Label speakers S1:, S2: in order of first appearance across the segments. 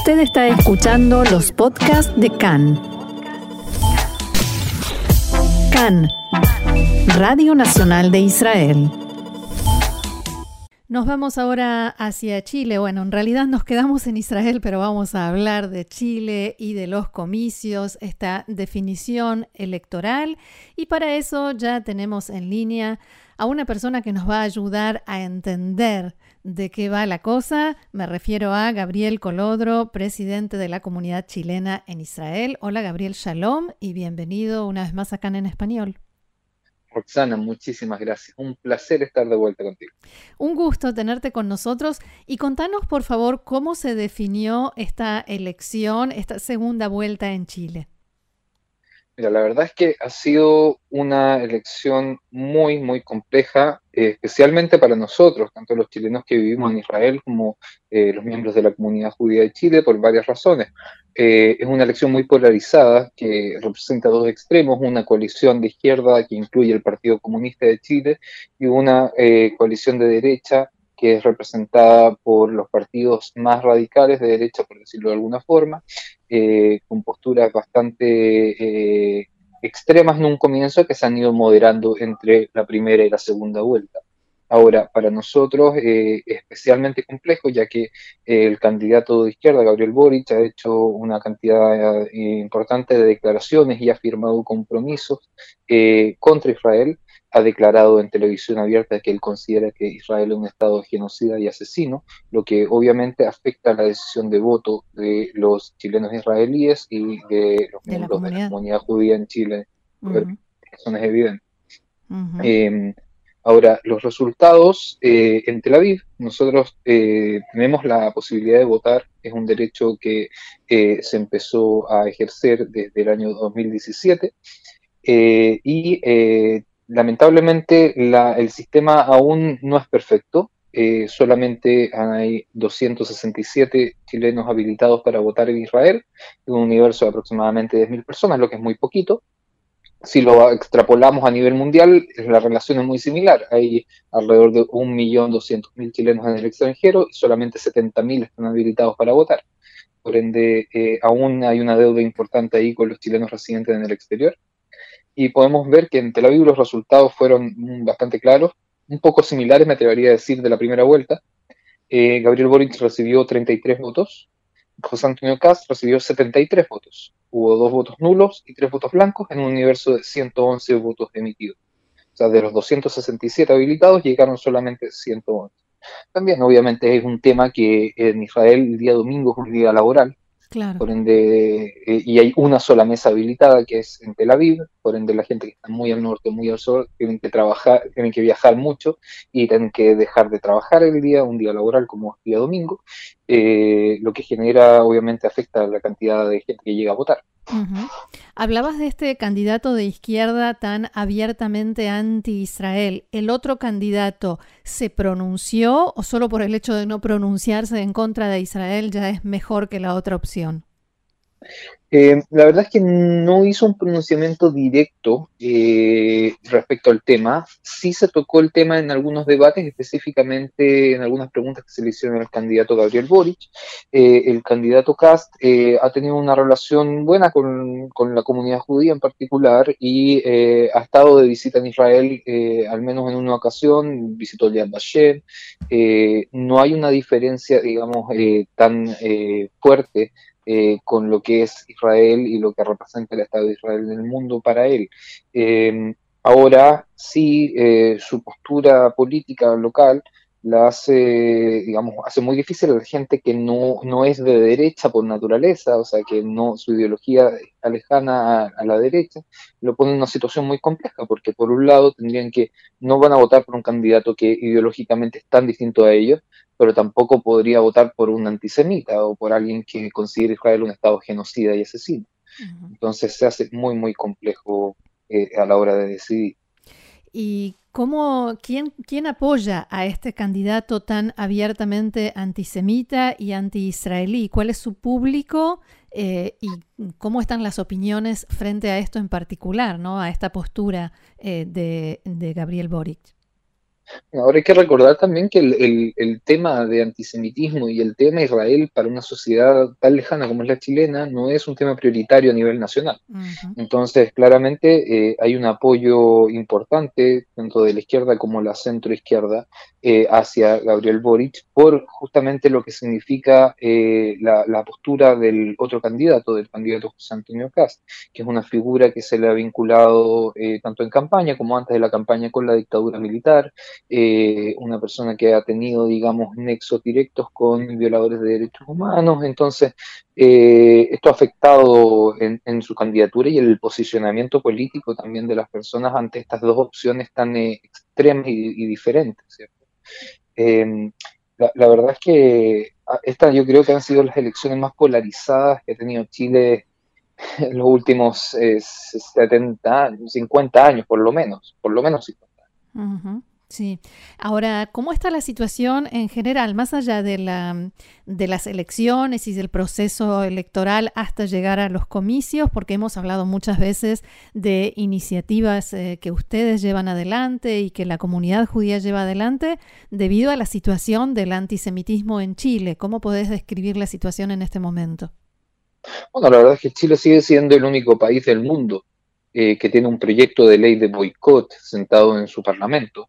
S1: Usted está escuchando los podcasts de CAN. CAN, Radio Nacional de Israel.
S2: Nos vamos ahora hacia Chile. Bueno, en realidad nos quedamos en Israel, pero vamos a hablar de Chile y de los comicios, esta definición electoral. Y para eso ya tenemos en línea a una persona que nos va a ayudar a entender de qué va la cosa. Me refiero a Gabriel Colodro, presidente de la comunidad chilena en Israel. Hola Gabriel, shalom y bienvenido una vez más acá en español.
S3: Roxana, muchísimas gracias. Un placer estar de vuelta contigo.
S2: Un gusto tenerte con nosotros y contanos por favor cómo se definió esta elección, esta segunda vuelta en Chile.
S3: La verdad es que ha sido una elección muy, muy compleja, eh, especialmente para nosotros, tanto los chilenos que vivimos en Israel como eh, los miembros de la comunidad judía de Chile, por varias razones. Eh, es una elección muy polarizada que representa dos extremos, una coalición de izquierda que incluye el Partido Comunista de Chile y una coalición de derecha que es representada por los partidos más radicales de derecha, por decirlo de alguna forma, eh, con posturas bastante eh, extremas en un comienzo que se han ido moderando entre la primera y la segunda vuelta. Ahora, para nosotros eh, es especialmente complejo, ya que el candidato de izquierda, Gabriel Boric, ha hecho una cantidad importante de declaraciones y ha firmado compromisos contra Israel ha declarado en televisión abierta que él considera que Israel es un Estado genocida y asesino, lo que obviamente afecta la decisión de voto de los chilenos israelíes y de los miembros de la comunidad judía en Chile. Eso es evidente. Em, ahora, los resultados eh, en Tel Aviv, nosotros eh, tenemos la posibilidad de votar, es un derecho que eh, se empezó a ejercer desde el año 2017. y lamentablemente el sistema aún no es perfecto. Eh, solamente hay 267 chilenos habilitados para votar en Israel, en un universo de aproximadamente 10.000 personas, lo que es muy poquito. Si lo extrapolamos a nivel mundial, la relación es muy similar. Hay alrededor de 1.200.000 chilenos en el extranjero y solamente 70.000 están habilitados para votar. Por ende, eh, aún hay una deuda importante ahí con los chilenos residentes en el exterior y podemos ver que en Tel Aviv los resultados fueron bastante claros, un poco similares, me atrevería a decir, de la primera vuelta. Eh, Gabriel Boric recibió 33 votos, José Antonio Cast recibió 73 votos. Hubo dos votos nulos y tres votos blancos en un universo de 111 votos emitidos. O sea, de los 267 habilitados llegaron solamente 111. También, obviamente, es un tema que en Israel el día domingo es un día laboral, por ende, eh, y hay una sola mesa habilitada que es en Tel Aviv, por ende la gente que está muy al norte, muy al sur, tienen que trabajar, tienen que viajar mucho y tienen que dejar de trabajar el día, un día laboral como día domingo, eh, lo que genera, obviamente, afecta a la cantidad de gente que llega a votar.
S2: Hablabas de este candidato de izquierda tan abiertamente anti-Israel. ¿El otro candidato se pronunció o solo por el hecho de no pronunciarse en contra de Israel ya es mejor que la otra opción?
S3: Eh, la verdad es que no hizo un pronunciamiento directo eh, respecto al tema. Sí se tocó el tema en algunos debates, específicamente en algunas preguntas que se le hicieron al candidato Gabriel Boric. Eh, el candidato Cast ha tenido una relación buena con, con, la comunidad judía en particular y ha estado de visita en Israel al menos en una ocasión, visitó Yad Vashem. no hay una diferencia, digamos, tan fuerte eh, con lo que es Israel y lo que representa el Estado de Israel en el mundo para él. Eh, ahora sí, eh, su postura política local la hace, digamos, hace muy difícil a la gente que no, no es de derecha por naturaleza, o sea, que no su ideología está lejana a, la derecha, lo pone en una situación muy compleja, porque por un lado tendrían que, no van a votar por un candidato que ideológicamente es tan distinto a ellos, pero tampoco podría votar por un antisemita o por alguien que considere Israel un Estado genocida y asesino. Entonces se hace muy, muy complejo eh, a la hora de decidir.
S2: ¿Y cómo, quién, quién apoya a este candidato tan abiertamente antisemita y anti-israelí? ¿Cuál es su público eh, y cómo están las opiniones frente a esto en particular, ¿no? a esta postura eh, de, de Gabriel Boric?
S3: Ahora hay que recordar también que el, tema de antisemitismo y el tema Israel para una sociedad tan lejana como es la chilena no es un tema prioritario a nivel nacional. Entonces, claramente eh, hay un apoyo importante, tanto de la izquierda como la centroizquierda, eh, hacia Gabriel Boric por justamente lo que significa eh, la, postura del otro candidato, del candidato José Antonio Cast, que es una figura que se le ha vinculado tanto en campaña como antes de la campaña con la dictadura militar, eh, una persona que ha tenido, digamos, nexos directos con violadores de derechos humanos. Entonces, eh, esto ha afectado en, su candidatura y el posicionamiento político también de las personas ante estas dos opciones tan eh, extremas y, diferentes, em, la, verdad es que ah, estas yo creo que han sido las elecciones más polarizadas que ha tenido Chile en los últimos 70, 50 años, por lo menos, por lo menos 50 años.
S2: Sí. Ahora, ¿cómo está la situación en general, más allá de, la, de las elecciones y del proceso electoral hasta llegar a los comicios? Porque hemos hablado muchas veces de iniciativas eh, que ustedes llevan adelante y que la comunidad judía lleva adelante debido a la situación del antisemitismo en Chile. ¿Cómo podés describir la situación en este momento?
S3: Bueno, la verdad es que Chile sigue siendo el único país del mundo eh, que tiene un proyecto de ley de boicot sentado en su parlamento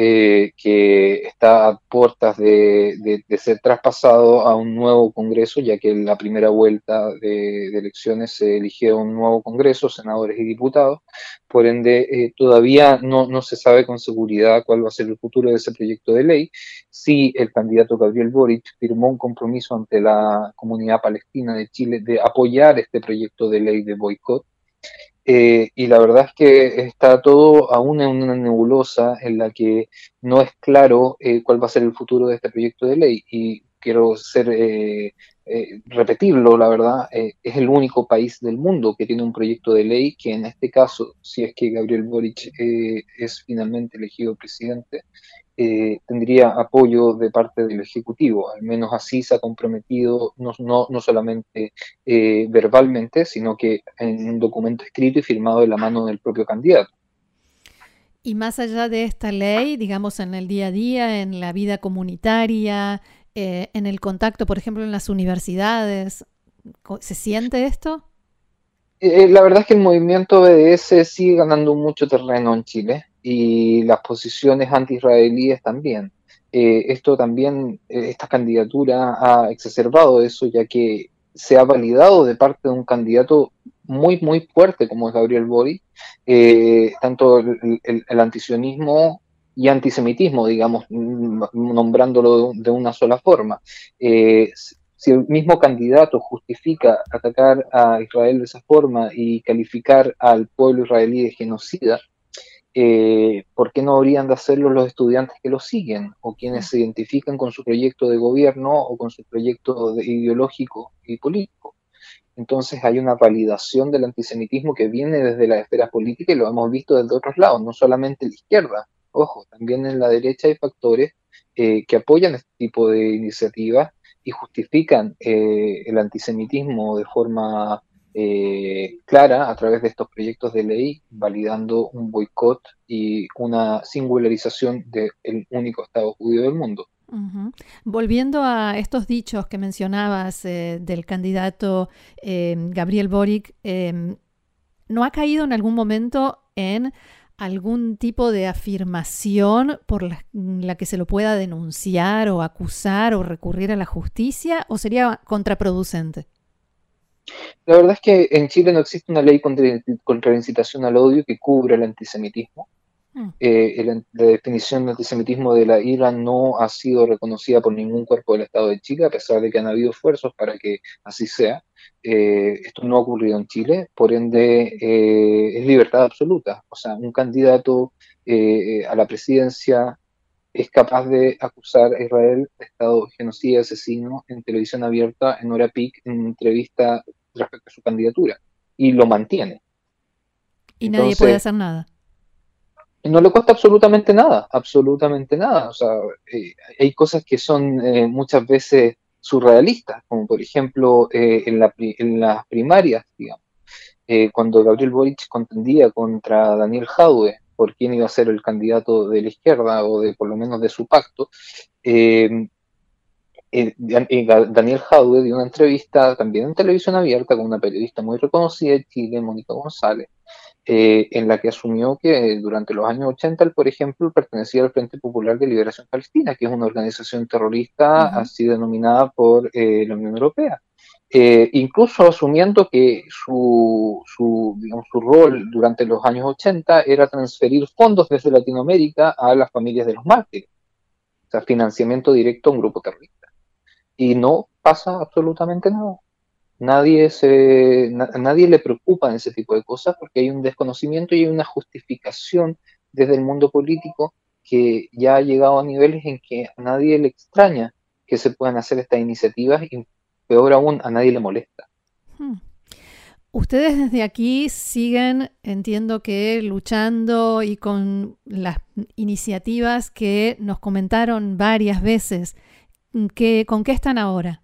S3: eh, que está a puertas de, ser traspasado a un nuevo Congreso, ya que en la primera vuelta de, elecciones se eligió un nuevo Congreso, senadores y diputados. Por ende, eh, todavía no, no, se sabe con seguridad cuál va a ser el futuro de ese proyecto de ley. Sí, el candidato Gabriel Boric firmó un compromiso ante la comunidad palestina de Chile de apoyar este proyecto de ley de boicot eh, y la verdad es que está todo aún en una nebulosa en la que no es claro eh, cuál va a ser el futuro de este proyecto de ley. Y quiero ser eh, repetirlo, la verdad, es el único país del mundo que tiene un proyecto de ley que en este caso, si es que Gabriel Boric es finalmente elegido presidente, eh, tendría apoyo de parte del Ejecutivo. Al menos así se ha comprometido no, no, solamente eh, verbalmente, sino que en un documento escrito y firmado de la mano del propio candidato.
S2: Y más allá de esta ley, digamos, en el día a día, en la vida comunitaria, eh, en el contacto, por ejemplo, en las universidades, ¿se siente esto?
S3: la verdad es que el movimiento BDS sigue ganando mucho terreno en Chile y las posiciones anti-israelíes también. Eh, esto también, eh, esta candidatura ha exacerbado eso, ya que se ha validado de parte de un candidato muy, muy fuerte como es Gabriel Boric, eh, tanto el, antisionismo y antisemitismo, digamos, nombrándolo de, una sola forma. si el mismo candidato justifica atacar a Israel de esa forma y calificar al pueblo israelí de genocida, eh, ¿por qué no habrían de hacerlo los estudiantes que lo siguen o quienes se identifican con su proyecto de gobierno o con su proyecto ideológico y político? Entonces hay una validación del antisemitismo que viene desde la esfera política y lo hemos visto desde otros lados, no solamente la izquierda. Ojo, también en la derecha hay factores eh, que apoyan este tipo de iniciativas y justifican eh, el antisemitismo de forma eh, clara a través de estos proyectos de ley, validando un boicot y una singularización del único Estado judío del mundo.
S2: Volviendo a estos dichos que mencionabas eh, del candidato eh, Gabriel Boric, ¿no ha caído en algún momento en algún tipo de afirmación por la, que se lo pueda denunciar o acusar o recurrir a la justicia o sería contraproducente?
S3: La verdad es que en Chile no existe una ley contra, la incitación al odio que cubra el antisemitismo. Mm. Eh, la definición de antisemitismo de la IRA no ha sido reconocida por ningún cuerpo del Estado de Chile, a pesar de que han habido esfuerzos para que así sea. Eh, esto no ha ocurrido en Chile, por ende eh, es libertad absoluta. O sea, un candidato a la presidencia es capaz de acusar a Israel de Estado genocida, asesino, en televisión abierta, en hora peak, en entrevista respecto a su candidatura y lo mantiene.
S2: Y nadie puede hacer nada.
S3: No le cuesta absolutamente nada, absolutamente nada. O sea, eh, hay cosas que son eh, muchas veces surrealistas, como por ejemplo eh, en, la, en, las primarias, digamos, cuando Gabriel Boric contendía contra Daniel Jadwe por quién iba a ser el candidato de la izquierda o de por lo menos de su pacto, eh, eh, Daniel Jadwe dio una entrevista también en televisión abierta con una periodista muy reconocida de Chile, Mónica González, eh, en la que asumió que durante los años 80 él, por ejemplo, pertenecía al Frente Popular de Liberación Palestina, que es una organización terrorista así denominada por eh, la Unión Europea. incluso asumiendo que su, su, su rol durante los años 80 era transferir fondos desde Latinoamérica a las familias de los mártires, o sea, financiamiento directo a un grupo terrorista y no pasa absolutamente nada. Nadie, se, nadie le preocupa en ese tipo de cosas porque hay un desconocimiento y hay una justificación desde el mundo político que ya ha llegado a niveles en que a nadie le extraña que se puedan hacer estas iniciativas y peor aún a nadie le molesta. Hmm.
S2: Ustedes desde aquí siguen, entiendo que luchando y con las iniciativas que nos comentaron varias veces ¿Con qué están ahora?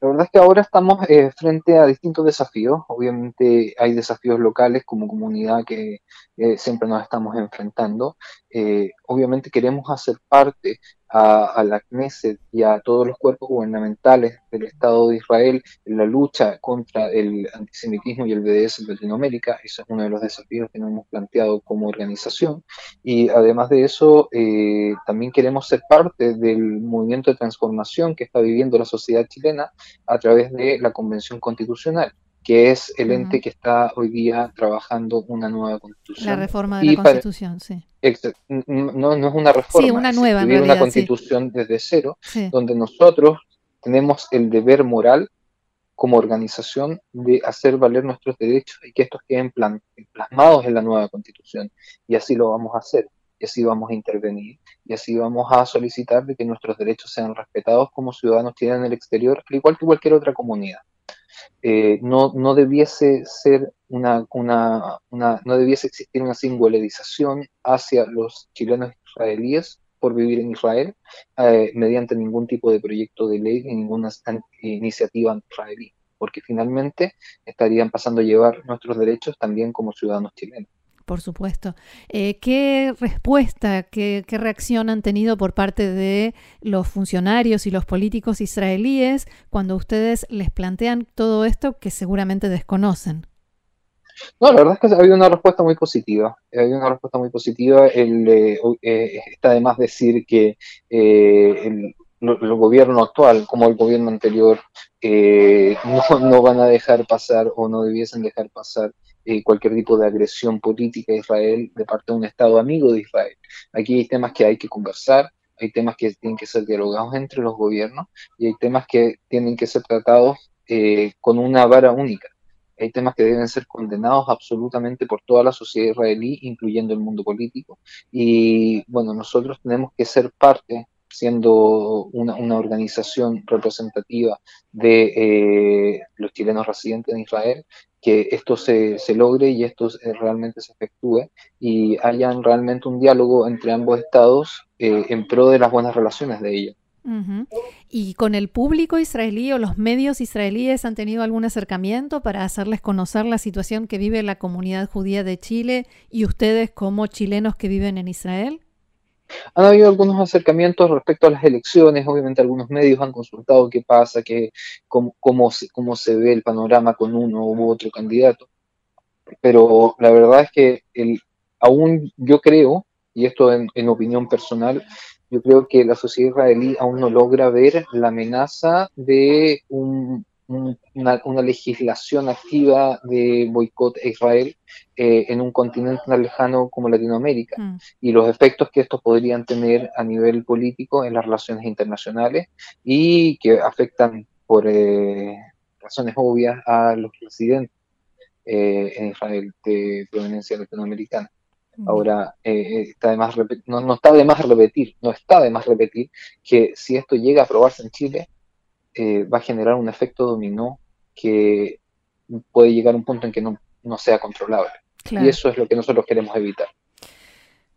S3: La verdad es que ahora estamos eh, frente a distintos desafíos. Obviamente hay desafíos locales como comunidad que eh, siempre nos estamos enfrentando. Eh, obviamente queremos hacer parte a, la Knesset y a todos los cuerpos gubernamentales del Estado de Israel en la lucha contra el antisemitismo y el BDS en Latinoamérica. Ese es uno de los desafíos que nos hemos planteado como organización. Y además de eso, eh, también queremos ser parte del movimiento de transformación que está viviendo la sociedad chilena a través de la Convención Constitucional que es el ente que está hoy día trabajando una nueva constitución.
S2: La reforma de la constitución, sí.
S3: No, no, es una reforma,
S2: sí, una nueva,
S3: es una constitución desde cero, donde nosotros tenemos el deber moral como organización de hacer valer nuestros derechos y que estos queden plasmados en la nueva constitución. Y así lo vamos a hacer, y así vamos a intervenir, y así vamos a solicitar de que nuestros derechos sean respetados como ciudadanos tienen en el exterior, al igual que cualquier otra comunidad. Eh, no, no debiese ser una, una, no debiese existir una singularización hacia los chilenos israelíes por vivir en Israel eh, mediante ningún tipo de proyecto de ley ni ninguna iniciativa israelí, porque finalmente estarían pasando a llevar nuestros derechos también como ciudadanos chilenos
S2: por supuesto. Eh, ¿Qué respuesta, qué, reacción han tenido por parte de los funcionarios y los políticos israelíes cuando ustedes les plantean todo esto que seguramente desconocen?
S3: No, la verdad es que ha habido una respuesta muy positiva. Ha habido una respuesta muy positiva. El, eh, eh, está de más decir que el, gobierno actual, como el gobierno anterior, no, van a dejar pasar o no debiesen dejar pasar eh, cualquier tipo de agresión política a Israel de parte de un Estado amigo de Israel. Aquí hay temas que hay que conversar, hay temas que tienen que ser dialogados entre los gobiernos y hay temas que tienen que ser tratados eh, con una vara única. Hay temas que deben ser condenados absolutamente por toda la sociedad israelí, incluyendo el mundo político. Y bueno, nosotros tenemos que ser parte siendo una, organización representativa de eh, los chilenos residentes en Israel, que esto se, se logre y esto realmente se efectúe y hayan realmente un diálogo entre ambos estados eh, en pro de las buenas relaciones de ellos.
S2: ¿Y con el público israelí o los medios israelíes han tenido algún acercamiento para hacerles conocer la situación que vive la comunidad judía de Chile y ustedes como chilenos que viven en Israel?
S3: Han habido algunos acercamientos respecto a las elecciones, obviamente algunos medios han consultado qué pasa, qué, cómo, cómo, se, cómo se ve el panorama con uno u otro candidato, pero la verdad es que el, aún yo creo, y esto en, en opinión personal, yo creo que la sociedad israelí aún no logra ver la amenaza de un, una, legislación activa de boicot a Israel eh, en un continente tan lejano como Latinoamérica mm. y los efectos que estos podrían tener a nivel político en las relaciones internacionales y que afectan por eh, razones obvias a los residentes eh, en Israel de proveniencia latinoamericana. Mm. Ahora, está de más no, no está de más repetir, no está de más repetir que si esto llega a aprobarse en Chile, eh, va a generar un efecto dominó que puede llegar a un punto en que no, sea controlable. Y eso es lo que nosotros queremos evitar.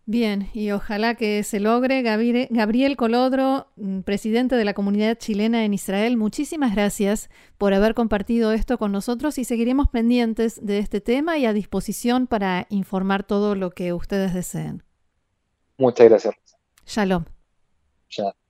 S2: Bien, y ojalá que se logre. Gabriel Colodro, mm, presidente de la comunidad chilena en Israel, muchísimas gracias por haber compartido esto con nosotros y seguiremos pendientes de este tema y a disposición para informar todo lo que ustedes deseen.
S3: Muchas gracias.
S2: Shalom.
S3: Shalom.